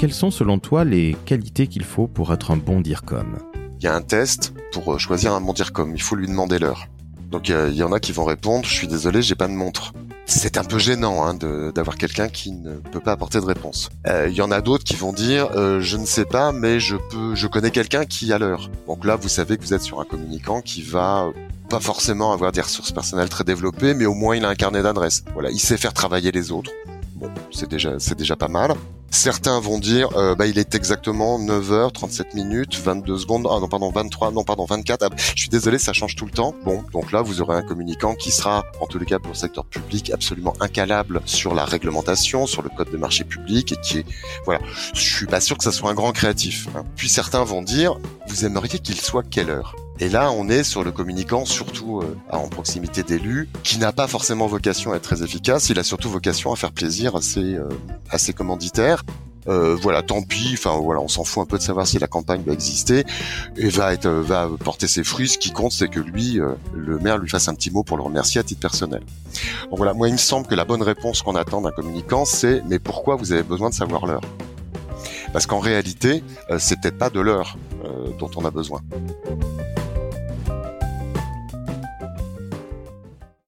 quelles sont selon toi les qualités qu'il faut pour être un bon DIRCOM? Il y a un test pour euh, choisir un bon DIRCOM, il faut lui demander l'heure. Donc il y en a qui vont répondre, je suis désolé, j'ai pas de montre. C'est un peu gênant hein, d'avoir quelqu'un qui ne peut pas apporter de réponse. Euh, il y en a d'autres qui vont dire, euh, je ne sais pas, mais je peux, je connais quelqu'un qui a l'heure. Donc là, vous savez que vous êtes sur un communicant qui va pas forcément avoir des ressources personnelles très développées, mais au moins il a un carnet d'adresses. Voilà, il sait faire travailler les autres. Bon, c'est déjà, c'est déjà pas mal. Certains vont dire, euh, bah, il est exactement 9h, 37 minutes, 22 secondes, ah non, pardon, 23, non, pardon, 24. Ah, je suis désolé, ça change tout le temps. Bon, donc là, vous aurez un communicant qui sera, en tous les cas pour le secteur public, absolument incalable sur la réglementation, sur le code de marché public, et qui est, voilà, je suis pas sûr que ça soit un grand créatif. Hein. Puis certains vont dire, vous aimeriez qu'il soit quelle heure? Et là, on est sur le communicant, surtout euh, en proximité d'élus, qui n'a pas forcément vocation à être très efficace. Il a surtout vocation à faire plaisir à ses, euh, à ses commanditaires. Euh, voilà, tant pis. Enfin voilà, on s'en fout un peu de savoir si la campagne va exister et va être, va porter ses fruits. Ce qui compte, c'est que lui, le maire, lui fasse un petit mot pour le remercier à titre personnel. Donc voilà, moi, il me semble que la bonne réponse qu'on attend d'un communicant, c'est mais pourquoi vous avez besoin de savoir l'heure? Parce qu'en réalité, c'est peut-être pas de l'heure dont on a besoin.